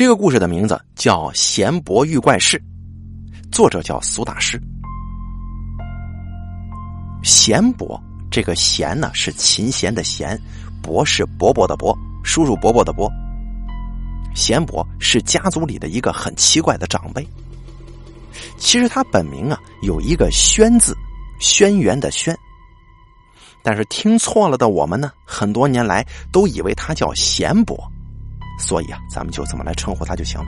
这个故事的名字叫《贤伯遇怪事》，作者叫苏大师。贤伯这个贤呢是琴弦的弦，伯是伯伯的伯，叔叔伯伯的伯。贤伯是家族里的一个很奇怪的长辈。其实他本名啊有一个轩字，轩辕的轩。但是听错了的我们呢，很多年来都以为他叫贤伯，所以啊，咱们就这么来称呼他就行了。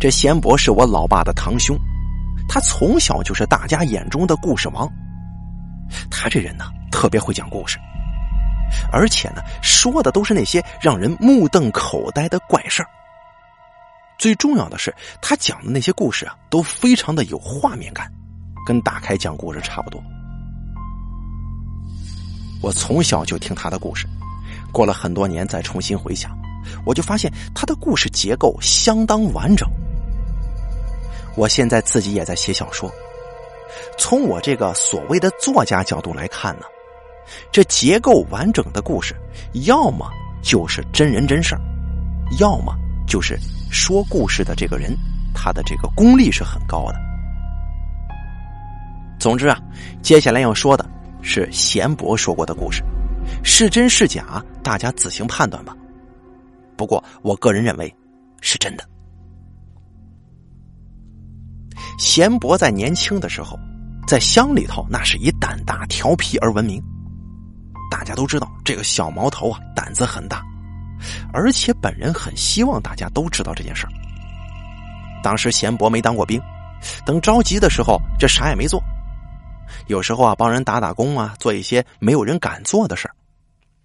这贤伯是我老爸的堂兄，他从小就是大家眼中的故事王。他这人呢，特别会讲故事，而且呢，说的都是那些让人目瞪口呆的怪事儿。最重要的是，他讲的那些故事啊，都非常的有画面感，跟打开讲故事差不多。我从小就听他的故事，过了很多年再重新回想，我就发现他的故事结构相当完整。我现在自己也在写小说，从我这个所谓的作家角度来看呢，这结构完整的故事，要么就是真人真事儿，要么就是说故事的这个人他的这个功力是很高的。总之啊，接下来要说的。是贤伯说过的故事，是真是假，大家自行判断吧。不过，我个人认为是真的。贤伯在年轻的时候，在乡里头那是以胆大调皮而闻名。大家都知道，这个小毛头啊，胆子很大，而且本人很希望大家都知道这件事儿。当时贤伯没当过兵，等着急的时候，这啥也没做。有时候啊，帮人打打工啊，做一些没有人敢做的事儿。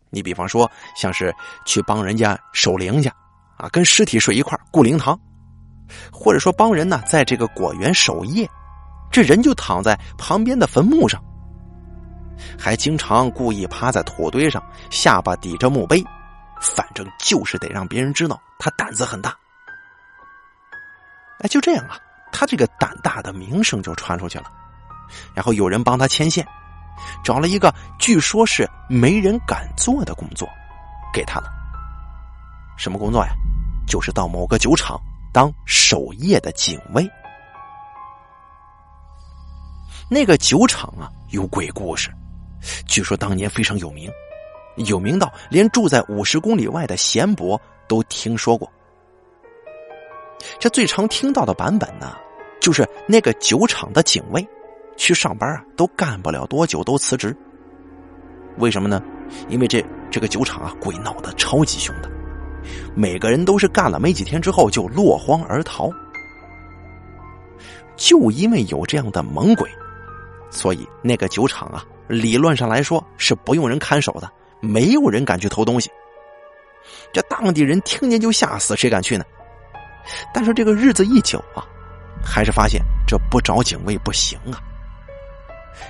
你比方说，像是去帮人家守灵去，啊，跟尸体睡一块儿顾灵堂；或者说帮人呢，在这个果园守夜，这人就躺在旁边的坟墓上，还经常故意趴在土堆上，下巴抵着墓碑，反正就是得让别人知道他胆子很大。哎，就这样啊，他这个胆大的名声就传出去了。然后有人帮他牵线，找了一个据说是没人敢做的工作，给他了。什么工作呀？就是到某个酒厂当守夜的警卫。那个酒厂啊，有鬼故事，据说当年非常有名，有名到连住在五十公里外的贤伯都听说过。这最常听到的版本呢，就是那个酒厂的警卫。去上班啊，都干不了多久，都辞职。为什么呢？因为这这个酒厂啊，鬼闹得超级凶的，每个人都是干了没几天之后就落荒而逃。就因为有这样的猛鬼，所以那个酒厂啊，理论上来说是不用人看守的，没有人敢去偷东西。这当地人听见就吓死，谁敢去呢？但是这个日子一久啊，还是发现这不找警卫不行啊。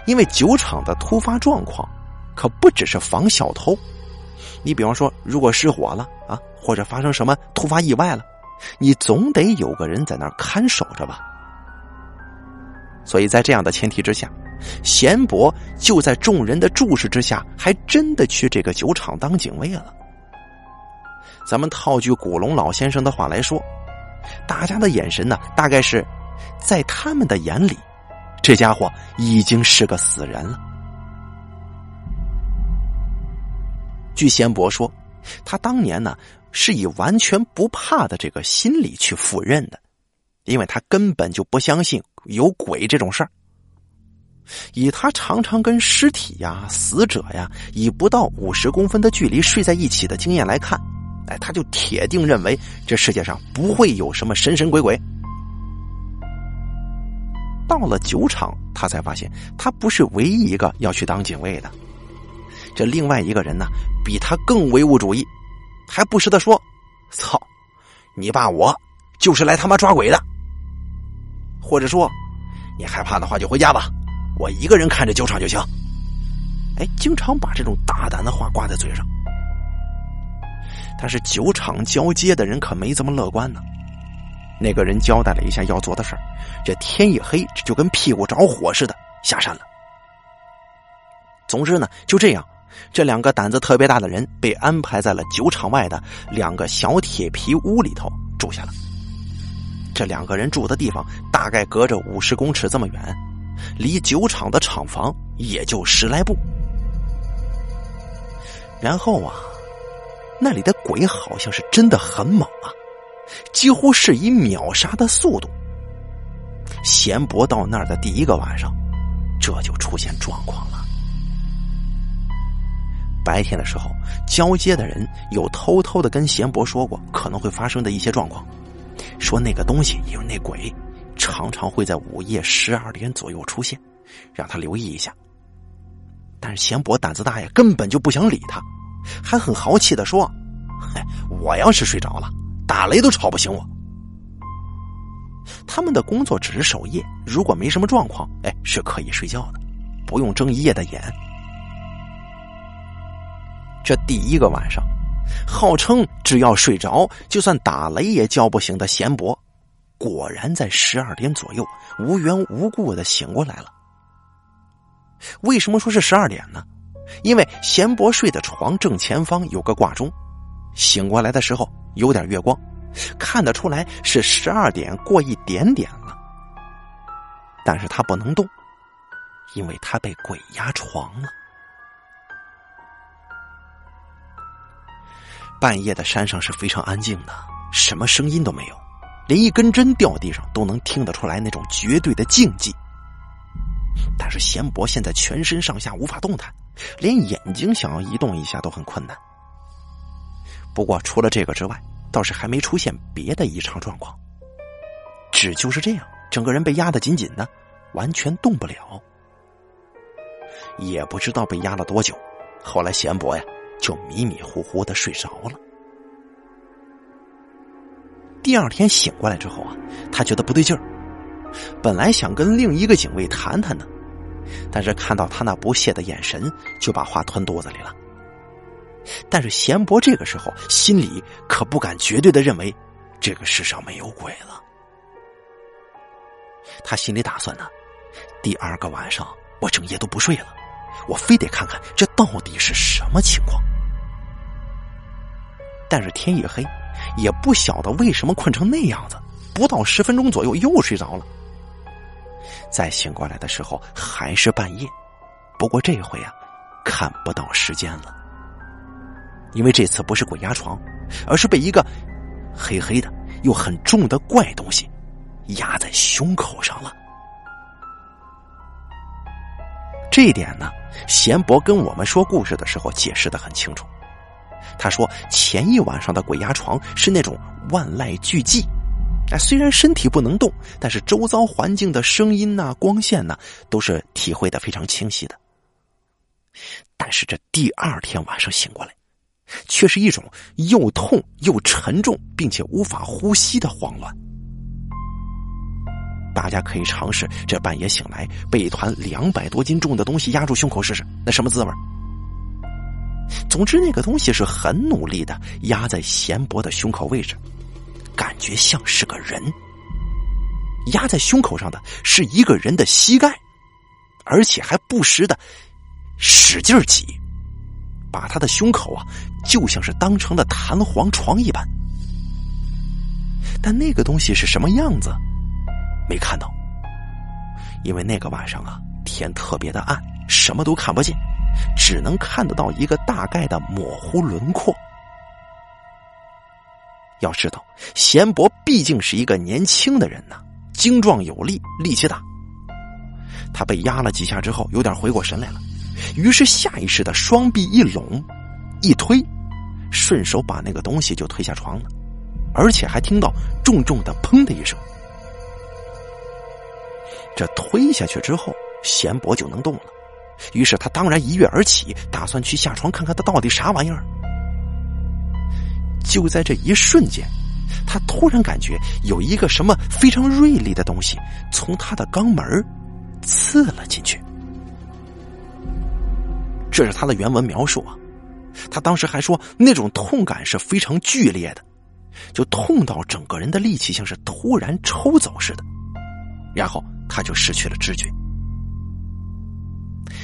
因为酒厂的突发状况，可不只是防小偷。你比方说，如果失火了啊，或者发生什么突发意外了，你总得有个人在那儿看守着吧。所以在这样的前提之下，贤伯就在众人的注视之下，还真的去这个酒厂当警卫了。咱们套句古龙老先生的话来说，大家的眼神呢，大概是在他们的眼里。这家伙已经是个死人了。据贤伯说，他当年呢是以完全不怕的这个心理去赴任的，因为他根本就不相信有鬼这种事儿。以他常常跟尸体呀、死者呀以不到五十公分的距离睡在一起的经验来看，哎，他就铁定认为这世界上不会有什么神神鬼鬼。到了酒厂，他才发现他不是唯一一个要去当警卫的。这另外一个人呢，比他更唯物主义，还不时的说：“操，你爸我就是来他妈抓鬼的。”或者说：“你害怕的话就回家吧，我一个人看着酒厂就行。”哎，经常把这种大胆的话挂在嘴上。但是酒厂交接的人可没这么乐观呢。那个人交代了一下要做的事儿，这天一黑，这就跟屁股着火似的下山了。总之呢，就这样这两个胆子特别大的人被安排在了酒厂外的两个小铁皮屋里头住下了。这两个人住的地方大概隔着五十公尺这么远，离酒厂的厂房也就十来步。然后啊，那里的鬼好像是真的很猛啊，几乎是以秒杀的速度。贤伯到那儿的第一个晚上，这就出现状况了。白天的时候，交接的人有偷偷的跟贤伯说过可能会发生的一些状况，说那个东西，也就是那鬼，常常会在午夜十二点左右出现，让他留意一下。但是贤伯胆子大呀，根本就不想理他，还很豪气的说：“嗨，我要是睡着了，打雷都吵不醒我。”他们的工作只是守夜，如果没什么状况，哎，是可以睡觉的，不用睁一夜的眼。这第一个晚上，号称只要睡着，就算打雷也叫不醒的贤伯，果然在十二点左右无缘无故的醒过来了。为什么说是十二点呢？因为贤伯睡的床正前方有个挂钟，醒过来的时候有点月光，看得出来是十二点过一点点了。但是他不能动，因为他被鬼压床了。半夜的山上是非常安静的，什么声音都没有，连一根针掉地上都能听得出来那种绝对的静寂。但是贤伯现在全身上下无法动弹，连眼睛想要移动一下都很困难。不过除了这个之外，倒是还没出现别的异常状况，只就是这样，整个人被压得紧紧的，完全动不了。也不知道被压了多久，后来贤伯呀。就迷迷糊糊的睡着了。第二天醒过来之后啊，他觉得不对劲儿，本来想跟另一个警卫谈谈呢，但是看到他那不屑的眼神，就把话吞肚子里了。但是贤伯这个时候心里可不敢绝对的认为这个世上没有鬼了。他心里打算呢，第二个晚上我整夜都不睡了。我非得看看这到底是什么情况。但是天一黑，也不晓得为什么困成那样子，不到十分钟左右又睡着了。再醒过来的时候还是半夜，不过这回啊，看不到时间了，因为这次不是鬼压床，而是被一个黑黑的又很重的怪东西压在胸口上了。这一点呢，贤伯跟我们说故事的时候解释的很清楚。他说，前一晚上的鬼压床是那种万籁俱寂，哎，虽然身体不能动，但是周遭环境的声音呐、光线呐，都是体会的非常清晰的。但是这第二天晚上醒过来，却是一种又痛又沉重，并且无法呼吸的慌乱。大家可以尝试这半夜醒来被一团两百多斤重的东西压住胸口试试，那什么滋味？总之，那个东西是很努力的压在贤伯的胸口位置，感觉像是个人。压在胸口上的是一个人的膝盖，而且还不时的使劲挤，把他的胸口啊，就像是当成了弹簧床一般。但那个东西是什么样子？没看到，因为那个晚上啊，天特别的暗，什么都看不见，只能看得到一个大概的模糊轮廓。要知道，贤伯毕竟是一个年轻的人呐，精壮有力，力气大。他被压了几下之后，有点回过神来了，于是下意识的双臂一拢，一推，顺手把那个东西就推下床了，而且还听到重重的“砰”的一声。这推下去之后，贤伯就能动了。于是他当然一跃而起，打算去下床看看他到底啥玩意儿。就在这一瞬间，他突然感觉有一个什么非常锐利的东西从他的肛门刺了进去。这是他的原文描述啊。他当时还说，那种痛感是非常剧烈的，就痛到整个人的力气像是突然抽走似的，然后。他就失去了知觉。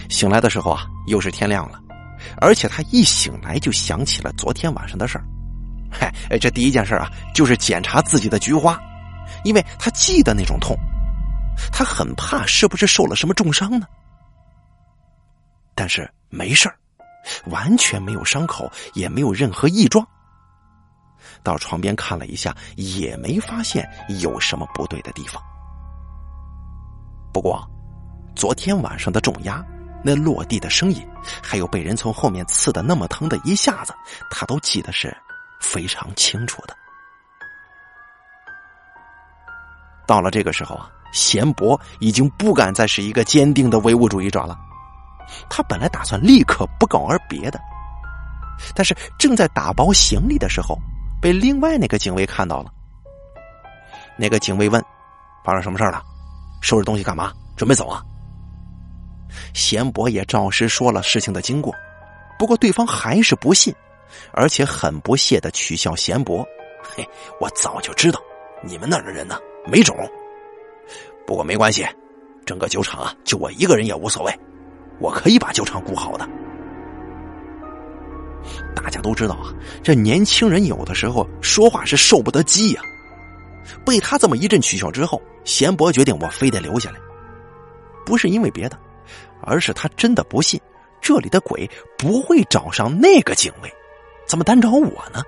醒来的时候啊，又是天亮了，而且他一醒来就想起了昨天晚上的事儿。嗨，这第一件事啊，就是检查自己的菊花，因为他记得那种痛，他很怕是不是受了什么重伤呢？但是没事儿，完全没有伤口，也没有任何异状。到床边看了一下，也没发现有什么不对的地方。不过，昨天晚上的重压、那落地的声音，还有被人从后面刺的那么疼的一下子，他都记得是非常清楚的。到了这个时候啊，贤伯已经不敢再是一个坚定的唯物主义者了。他本来打算立刻不告而别的，但是正在打包行李的时候。被另外那个警卫看到了。那个警卫问：“发生什么事了？收拾东西干嘛？准备走啊？”贤伯也照实说了事情的经过，不过对方还是不信，而且很不屑的取笑贤伯：“嘿，我早就知道你们那儿的人呢没种。不过没关系，整个酒厂啊，就我一个人也无所谓，我可以把酒厂顾好的。”大家都知道啊，这年轻人有的时候说话是受不得激呀。被他这么一阵取笑之后，贤伯决定我非得留下来，不是因为别的，而是他真的不信这里的鬼不会找上那个警卫，怎么单找我呢？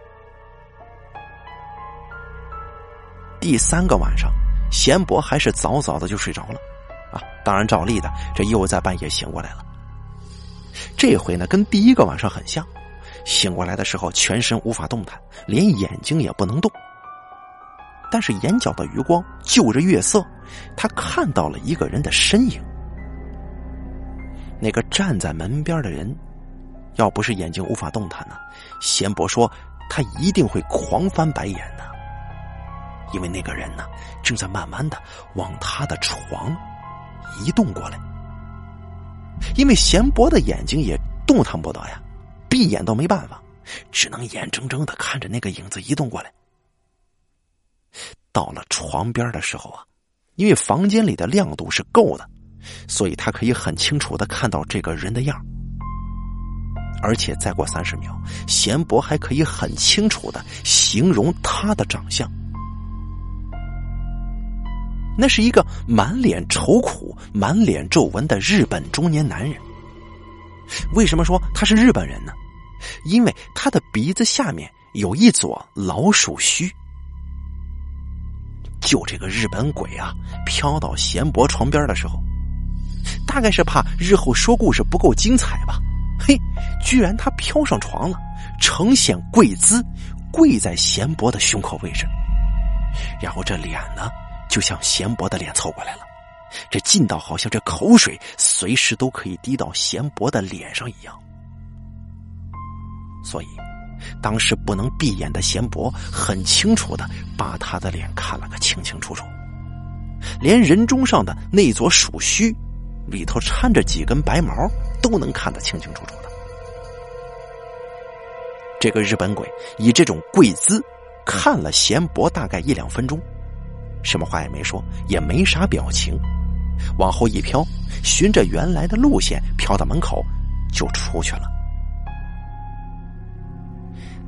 第三个晚上，贤伯还是早早的就睡着了，当然照例的，这又在半夜醒过来了。这回呢，跟第一个晚上很像。醒过来的时候，全身无法动弹，连眼睛也不能动。但是眼角的余光就着月色，他看到了一个人的身影。那个站在门边的人，要不是眼睛无法动弹呢，贤伯说他一定会狂翻白眼的，因为那个人呢，正在慢慢的往他的床移动过来。因为贤伯的眼睛也动弹不得呀。闭眼都没办法，只能眼睁睁的看着那个影子移动过来。到了床边的时候啊，因为房间里的亮度是够的，所以他可以很清楚的看到这个人的样而且再过三十秒，贤伯还可以很清楚的形容他的长相。那是一个满脸愁苦、满脸皱纹的日本中年男人。为什么说他是日本人呢？因为他的鼻子下面有一撮老鼠须，就这个日本鬼啊，飘到贤伯床边的时候，大概是怕日后说故事不够精彩吧。嘿，居然他飘上床了，呈现跪姿，跪在贤伯的胸口位置，然后这脸呢，就向贤伯的脸凑过来了，这近到好像这口水随时都可以滴到贤伯的脸上一样。所以，当时不能闭眼的贤伯很清楚的把他的脸看了个清清楚楚，连人中上的那撮鼠须里头掺着几根白毛都能看得清清楚楚的。这个日本鬼以这种跪姿看了贤伯大概一两分钟，什么话也没说，也没啥表情，往后一飘，循着原来的路线飘到门口，就出去了。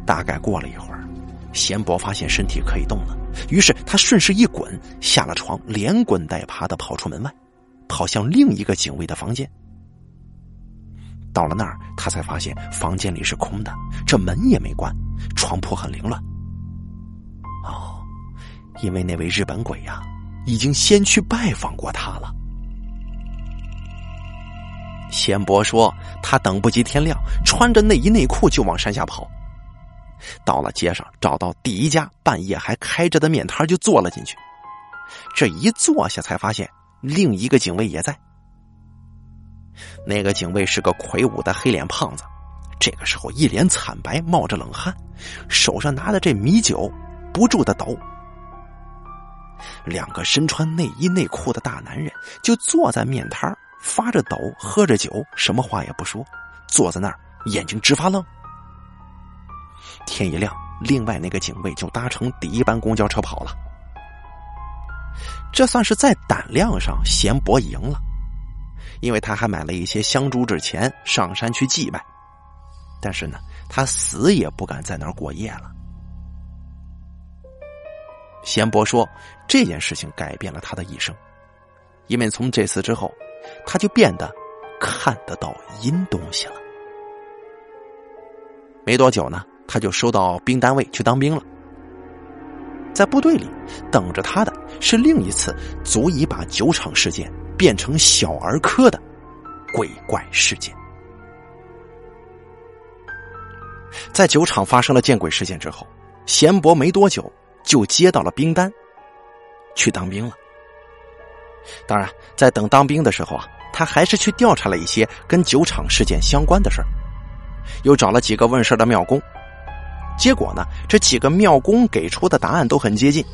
大概过了一会儿，贤伯发现身体可以动了，于是他顺势一滚，下了床，连滚带爬的跑出门外，跑向另一个警卫的房间。到了那儿，他才发现房间里是空的，这门也没关，床铺很凌乱。因为那位日本鬼呀，已经先去拜访过他了。贤伯说，他等不及天亮，穿着内衣内裤就往山下跑。到了街上，找到第一家半夜还开着的面摊，就坐了进去。这一坐下，才发现另一个警卫也在。那个警卫是个魁梧的黑脸胖子，这个时候一脸惨白，冒着冷汗，手上拿的这米酒不住的抖。两个身穿内衣内裤的大男人就坐在面摊发着抖，喝着酒，什么话也不说，坐在那儿，眼睛直发愣。天一亮，另外那个警卫就搭乘第一班公交车跑了。这算是在胆量上，贤伯赢了，因为他还买了一些香烛纸钱上山去祭拜，但是呢，他死也不敢在那儿过夜了。贤伯说，这件事情改变了他的一生，因为从这次之后，他就变得看得到阴东西了。没多久呢，他就收到兵单位去当兵了。在部队里等着他的是另一次足以把酒厂事件变成小儿科的鬼怪事件。在酒厂发生了见鬼事件之后，贤伯没多久就接到了兵单，去当兵了。当然，在等当兵的时候啊，他还是去调查了一些跟酒厂事件相关的事儿，又找了几个问事的庙工。结果呢？这几个庙工给出的答案都很接近，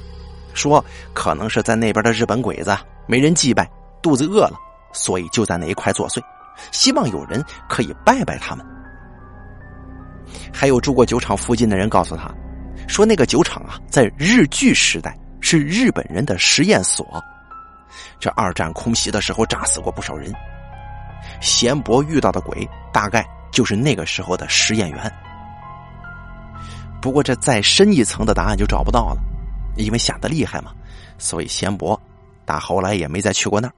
说可能是在那边的日本鬼子没人祭拜，肚子饿了，所以就在那一块作祟，希望有人可以拜拜他们。还有住过酒厂附近的人告诉他，说那个酒厂啊，在日据时代是日本人的实验所，这二战空袭的时候炸死过不少人。贤伯遇到的鬼大概就是那个时候的实验员。不过，这再深一层的答案就找不到了，因为吓得厉害嘛，所以贤伯打后来也没再去过那儿。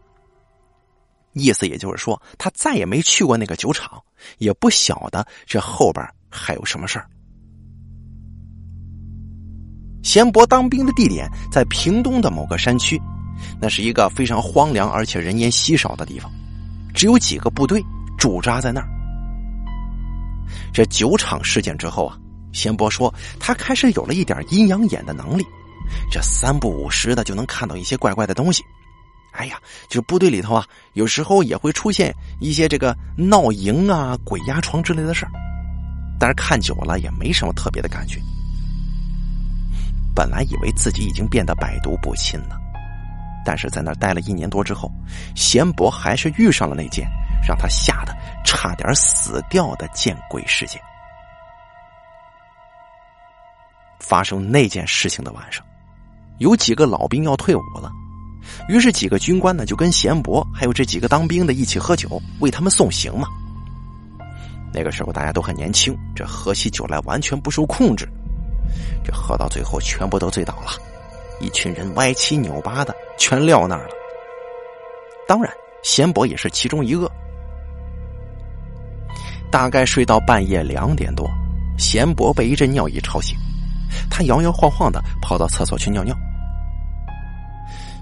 意思也就是说，他再也没去过那个酒厂，也不晓得这后边还有什么事儿。贤伯当兵的地点在屏东的某个山区，那是一个非常荒凉而且人烟稀少的地方，只有几个部队驻扎在那儿。这酒厂事件之后啊。贤伯说：“他开始有了一点阴阳眼的能力，这三不五时的就能看到一些怪怪的东西。哎呀，就部队里头啊，有时候也会出现一些这个闹营啊、鬼压床之类的事儿。但是看久了也没什么特别的感觉。本来以为自己已经变得百毒不侵了，但是在那儿待了一年多之后，贤伯还是遇上了那件让他吓得差点死掉的见鬼事件。”发生那件事情的晚上，有几个老兵要退伍了，于是几个军官呢就跟贤伯还有这几个当兵的一起喝酒，为他们送行嘛。那个时候大家都很年轻，这喝起酒来完全不受控制，这喝到最后全部都醉倒了，一群人歪七扭八的全撂那儿了。当然，贤伯也是其中一个。大概睡到半夜两点多，贤伯被一阵尿意吵醒。他摇摇晃晃的跑到厕所去尿尿。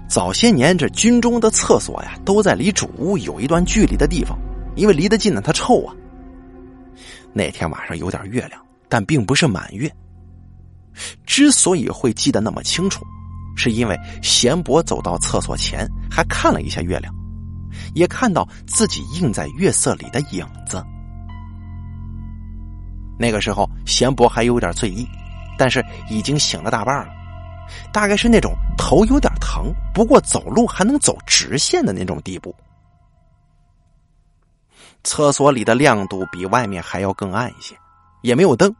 早些年，这军中的厕所呀，都在离主屋有一段距离的地方，因为离得近呢，它臭啊。那天晚上有点月亮，但并不是满月。之所以会记得那么清楚，是因为贤伯走到厕所前，还看了一下月亮，也看到自己映在月色里的影子。那个时候，贤伯还有点醉意。但是已经醒了大半了，大概是那种头有点疼，不过走路还能走直线的那种地步。厕所里的亮度比外面还要更暗一些，也没有灯，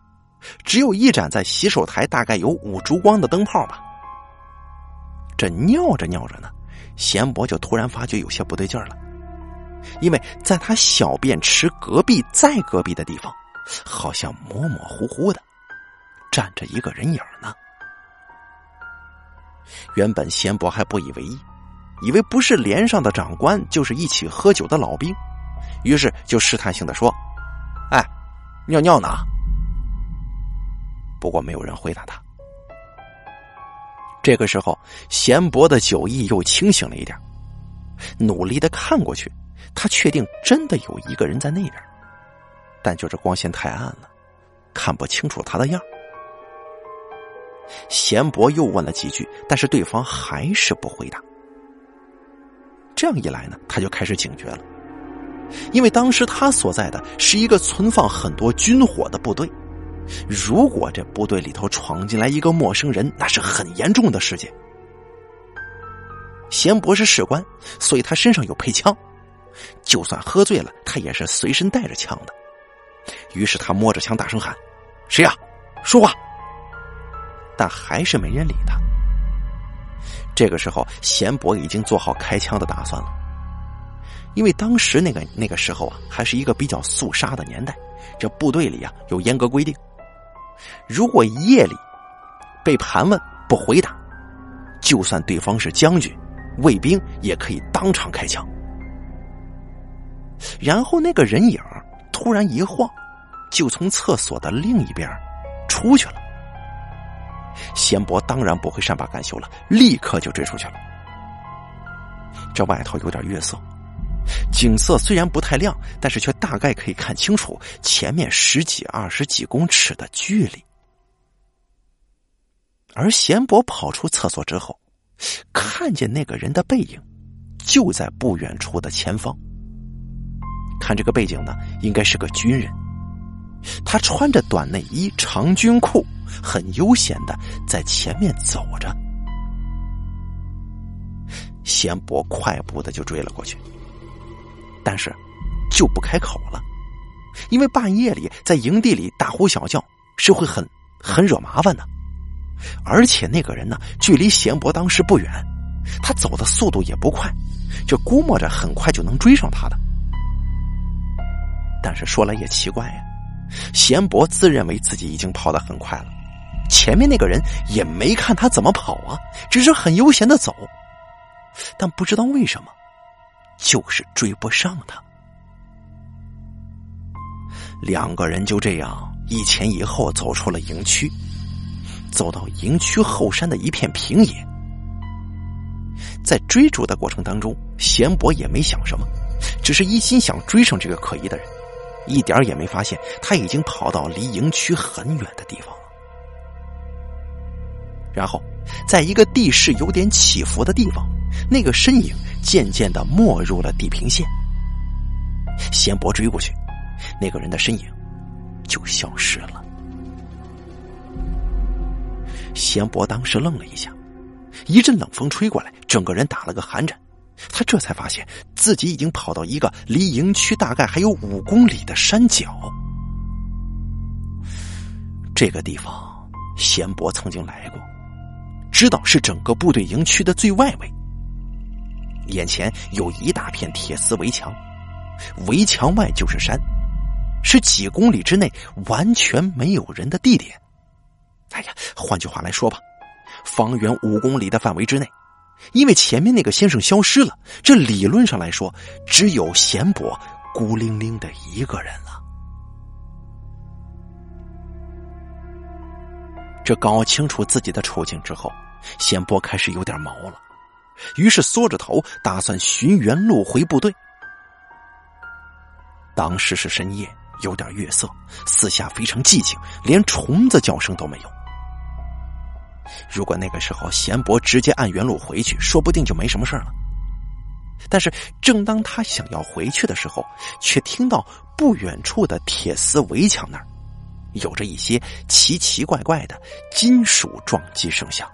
只有一盏在洗手台大概有五烛光的灯泡吧。这尿着尿着呢，贤伯就突然发觉有些不对劲了，因为在他小便池隔壁再隔壁的地方，好像模模糊糊的。站着一个人影呢。原本贤伯还不以为意，以为不是连上的长官，就是一起喝酒的老兵，于是就试探性的说：“哎，尿尿呢？”不过没有人回答他。这个时候，贤伯的酒意又清醒了一点，努力的看过去，他确定真的有一个人在那边，但就是光线太暗了，看不清楚他的样贤伯又问了几句，但是对方还是不回答。这样一来呢，他就开始警觉了，因为当时他所在的是一个存放很多军火的部队，如果这部队里头闯进来一个陌生人，那是很严重的事件。贤博是士官，所以他身上有配枪，就算喝醉了，他也是随身带着枪的。于是他摸着枪大声喊：“谁呀？说话！”但还是没人理他。这个时候，贤博已经做好开枪的打算了，因为当时那个那个时候啊，还是一个比较肃杀的年代，这部队里啊有严格规定，如果夜里被盘问不回答，就算对方是将军、卫兵，也可以当场开枪。然后那个人影突然一晃，就从厕所的另一边出去了。贤伯当然不会善罢甘休了，立刻就追出去了。这外头有点月色，景色虽然不太亮，但是却大概可以看清楚前面十几、二十几公尺的距离。而贤伯跑出厕所之后，看见那个人的背影就在不远处的前方。看这个背景呢，应该是个军人，他穿着短内衣、长军裤，很悠闲的在前面走着。贤伯快步的就追了过去，但是就不开口了，因为半夜里在营地里大呼小叫是会很很惹麻烦的，而且那个人呢，距离贤伯当时不远，他走的速度也不快，就估摸着很快就能追上他的。但是说来也奇怪呀，贤伯自认为自己已经跑得很快了，前面那个人也没看他怎么跑啊，只是很悠闲的走。但不知道为什么，就是追不上他。两个人就这样一前一后走出了营区，走到营区后山的一片平野。在追逐的过程当中，贤伯也没想什么，只是一心想追上这个可疑的人，一点也没发现他已经跑到离营区很远的地方了。然后，在一个地势有点起伏的地方。那个身影渐渐的没入了地平线。贤伯追过去，那个人的身影就消失了。贤伯当时愣了一下，一阵冷风吹过来，整个人打了个寒颤。他这才发现自己已经跑到一个离营区大概还有五公里的山脚。这个地方，贤伯曾经来过，知道是整个部队营区的最外围。眼前有一大片铁丝围墙，围墙外就是山，是几公里之内完全没有人的地点。哎呀，换句话来说吧，方圆五公里的范围之内，因为前面那个先生消失了，这理论上来说，只有贤伯孤零零的一个人了。这搞清楚自己的处境之后，贤伯开始有点毛了。于是缩着头，打算寻原路回部队。当时是深夜，有点月色，四下非常寂静，连虫子叫声都没有。如果那个时候贤伯直接按原路回去，说不定就没什么事了。但是，正当他想要回去的时候，却听到不远处的铁丝围墙那儿，有着一些奇奇怪怪的金属撞击声响。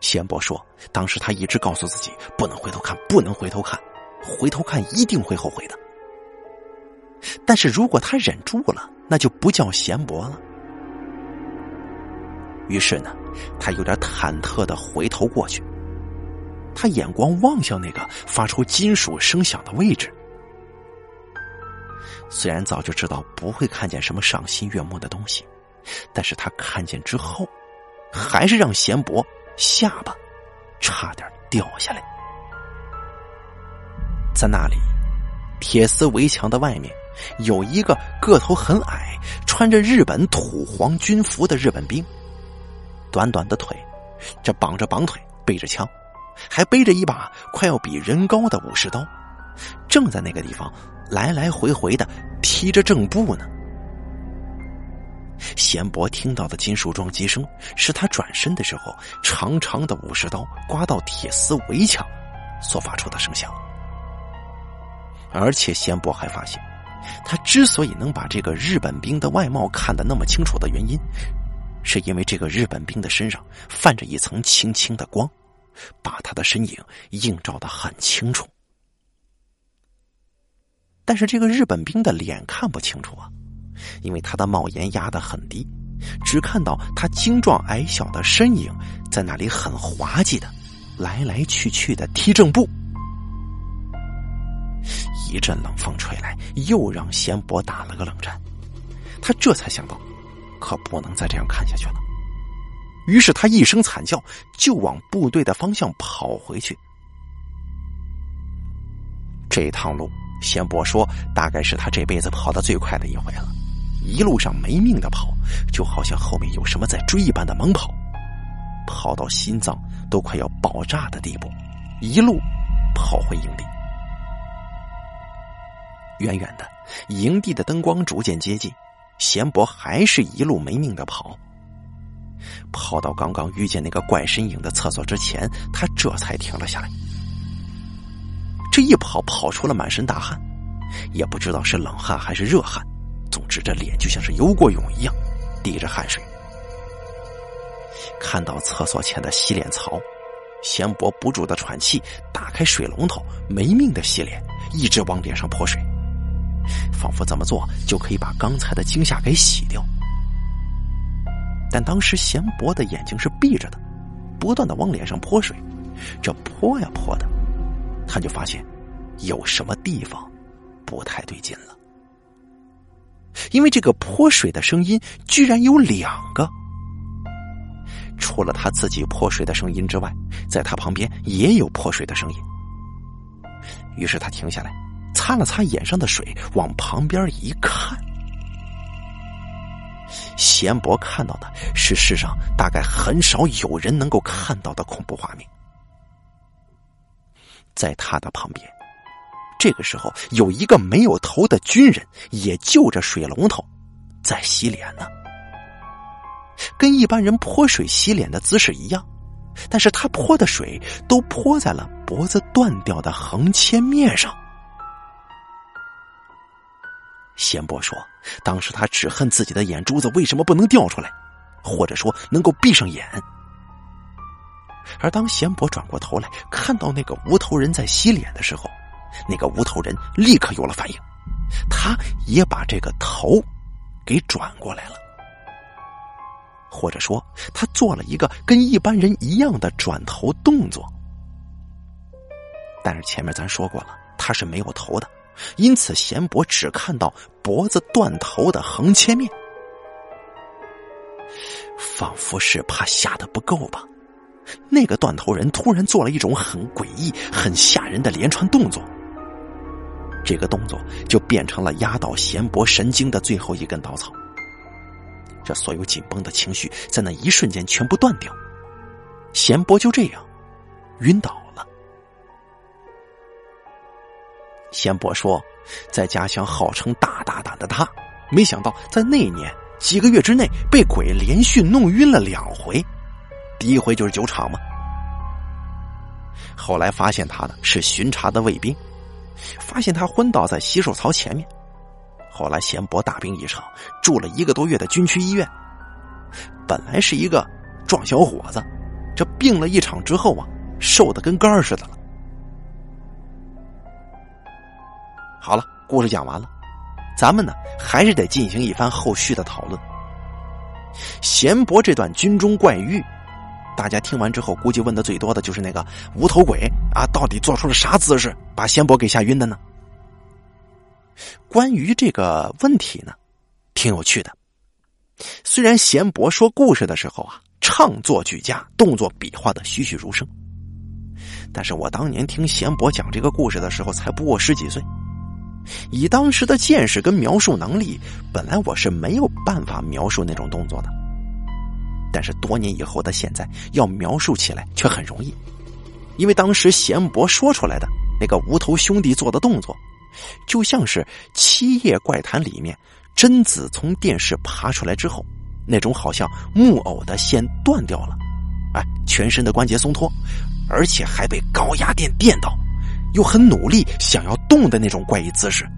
贤伯说：“当时他一直告诉自己，不能回头看，不能回头看，回头看一定会后悔的。但是如果他忍住了，那就不叫贤伯了。于是呢，他有点忐忑的回头过去，他眼光望向那个发出金属声响的位置。虽然早就知道不会看见什么赏心悦目的东西，但是他看见之后，还是让贤伯。”下巴差点掉下来，在那里，铁丝围墙的外面有一个个头很矮、穿着日本土皇军服的日本兵，短短的腿，这绑着绑腿，背着枪，还背着一把快要比人高的武士刀，正在那个地方来来回回的踢着正步呢。贤伯听到的金属撞击声，是他转身的时候，长长的武士刀刮到铁丝围墙所发出的声响。而且贤伯还发现，他之所以能把这个日本兵的外貌看得那么清楚的原因，是因为这个日本兵的身上泛着一层轻轻的光，把他的身影映照的很清楚。但是这个日本兵的脸看不清楚啊。因为他的帽檐压得很低，只看到他精壮矮小的身影在那里很滑稽的来来去去的踢正步。一阵冷风吹来，又让贤伯打了个冷战。他这才想到，可不能再这样看下去了。于是他一声惨叫，就往部队的方向跑回去。这趟路，贤伯说，大概是他这辈子跑的最快的一回了。一路上没命的跑，就好像后面有什么在追一般的猛跑，跑到心脏都快要爆炸的地步，一路跑回营地。远远的，营地的灯光逐渐接近，贤伯还是一路没命的跑。跑到刚刚遇见那个怪身影的厕所之前，他这才停了下来。这一跑，跑出了满身大汗，也不知道是冷汗还是热汗。总之，这脸就像是游过泳一样，滴着汗水。看到厕所前的洗脸槽，贤伯不住的喘气，打开水龙头，没命的洗脸，一直往脸上泼水，仿佛这么做就可以把刚才的惊吓给洗掉。但当时贤伯的眼睛是闭着的，不断的往脸上泼水，这泼呀泼的，他就发现有什么地方不太对劲了。因为这个泼水的声音居然有两个，除了他自己泼水的声音之外，在他旁边也有泼水的声音。于是他停下来，擦了擦眼上的水，往旁边一看。贤伯看到的是世上大概很少有人能够看到的恐怖画面。在他的旁边，这个时候有一个没有头的军人也就着水龙头在洗脸呢，跟一般人泼水洗脸的姿势一样，但是他泼的水都泼在了脖子断掉的横切面上。贤伯说：“当时他只恨自己的眼珠子为什么不能掉出来，或者说能够闭上眼。”而当贤伯转过头来看到那个无头人在洗脸的时候，那个无头人立刻有了反应，他也把这个头给转过来了，或者说他做了一个跟一般人一样的转头动作。但是前面咱说过了，他是没有头的。因此，贤伯只看到脖子断头的横切面，仿佛是怕吓得不够吧。那个断头人突然做了一种很诡异、很吓人的连串动作，这个动作就变成了压倒贤伯神经的最后一根稻草。这所有紧绷的情绪在那一瞬间全部断掉，贤伯就这样晕倒了。贤伯说，在家乡号称大大胆的他，没想到在那年几个月之内被鬼连续弄晕了两回。第一回就是酒场嘛。后来发现他的是巡查的卫兵，发现他昏倒在洗手槽前面。后来贤伯大病一场，住了一个多月的军区医院。本来是一个壮小伙子，这病了一场之后啊，瘦的跟杆儿似的了。好了，故事讲完了，咱们呢还是得进行一番后续的讨论。贤伯这段军中怪遇，大家听完之后，估计问的最多的就是那个无头鬼啊，到底做出了啥姿势把贤伯给吓晕的呢？关于这个问题呢，挺有趣的。虽然贤伯说故事的时候啊，唱作俱佳，动作比划的栩栩如生，但是我当年听贤伯讲这个故事的时候，才不过十几岁。以当时的见识跟描述能力，本来我是没有办法描述那种动作的。但是多年以后的现在，要描述起来却很容易，因为当时贤伯说出来的那个无头兄弟做的动作，就像是《七夜怪谈》里面贞子从电视爬出来之后，那种好像木偶的线断掉了，哎，全身的关节松脱，而且还被高压电电到。又很努力想要动的那种怪异姿势，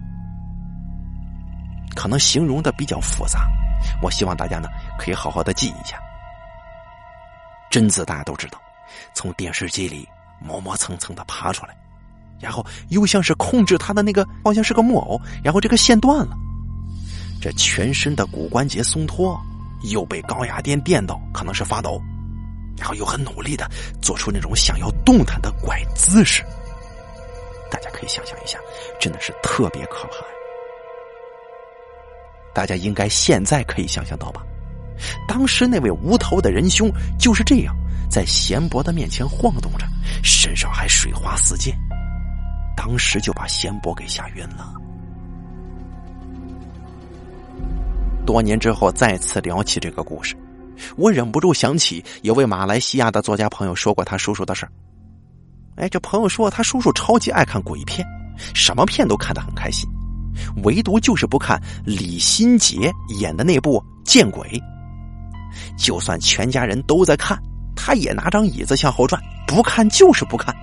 可能形容的比较复杂。我希望大家呢可以好好的记一下。贞子大家都知道，从电视机里磨磨蹭蹭的爬出来，然后又像是控制他的那个，好像是个木偶，然后这个线断了，这全身的骨关节松脱，又被高压电电到，可能是发抖，然后又很努力的做出那种想要动弹的怪姿势。大家可以想象一下，真的是特别可怕。大家应该现在可以想象到吧？当时那位无头的仁兄就是这样在贤伯的面前晃动着，身上还水花四溅，当时就把贤伯给吓晕了。多年之后再次聊起这个故事，我忍不住想起有位马来西亚的作家朋友说过他叔叔的事哎，这朋友说他叔叔超级爱看鬼片，什么片都看得很开心，唯独就是不看李心洁演的那部《见鬼》。就算全家人都在看，他也拿张椅子向后转，不看就是不看。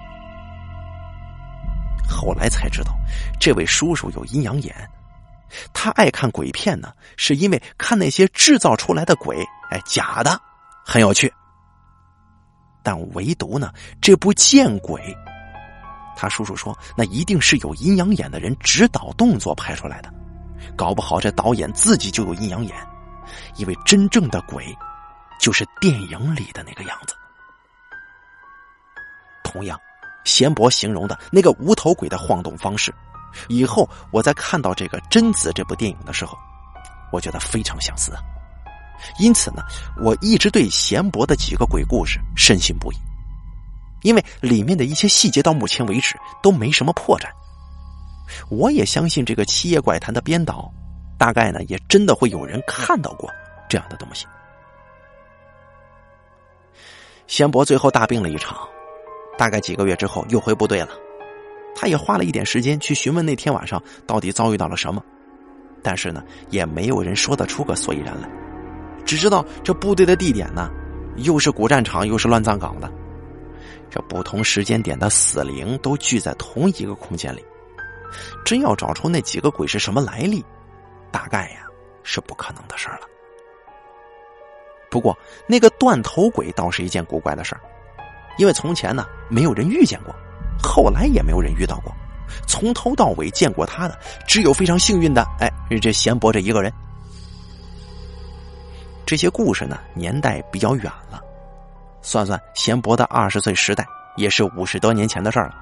后来才知道，这位叔叔有阴阳眼。他爱看鬼片呢，是因为看那些制造出来的鬼，哎，假的，很有趣。但唯独呢，这部《见鬼》，他叔叔说，那一定是有阴阳眼的人指导动作拍出来的，搞不好这导演自己就有阴阳眼，因为真正的鬼，就是电影里的那个样子。同样，贤伯形容的那个无头鬼的晃动方式。以后我在看到这个《贞子》这部电影的时候，我觉得非常相似。因此呢，我一直对贤伯的几个鬼故事深信不疑，因为里面的一些细节到目前为止都没什么破绽。我也相信这个《七夜怪谈》的编导，大概呢也真的会有人看到过这样的东西。贤伯最后大病了一场，大概几个月之后又回部队了。他也花了一点时间去询问那天晚上到底遭遇到了什么，但是呢，也没有人说得出个所以然来。只知道这部队的地点呢，又是古战场，又是乱葬岗的，这不同时间点的死灵都聚在同一个空间里。真要找出那几个鬼是什么来历，大概呀是不可能的事儿了。不过那个断头鬼倒是一件古怪的事儿，因为从前呢没有人遇见过。后来也没有人遇到过，从头到尾见过他的，只有非常幸运的，哎，这贤伯这一个人。这些故事呢，年代比较远了，算算贤伯的二十岁时代，也是五十多年前的事儿了。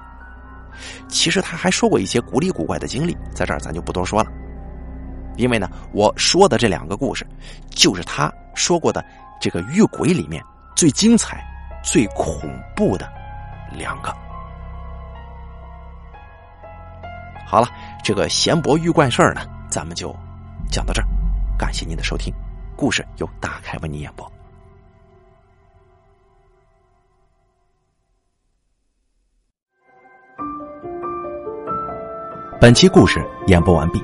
其实他还说过一些古里古怪的经历，在这儿咱就不多说了，因为呢，我说的这两个故事，就是他说过的这个遇鬼里面最精彩、最恐怖的两个。好了，这个闲博遇怪事儿呢，咱们就讲到这儿。感谢您的收听，故事由大开为您演播。本期故事演播完毕。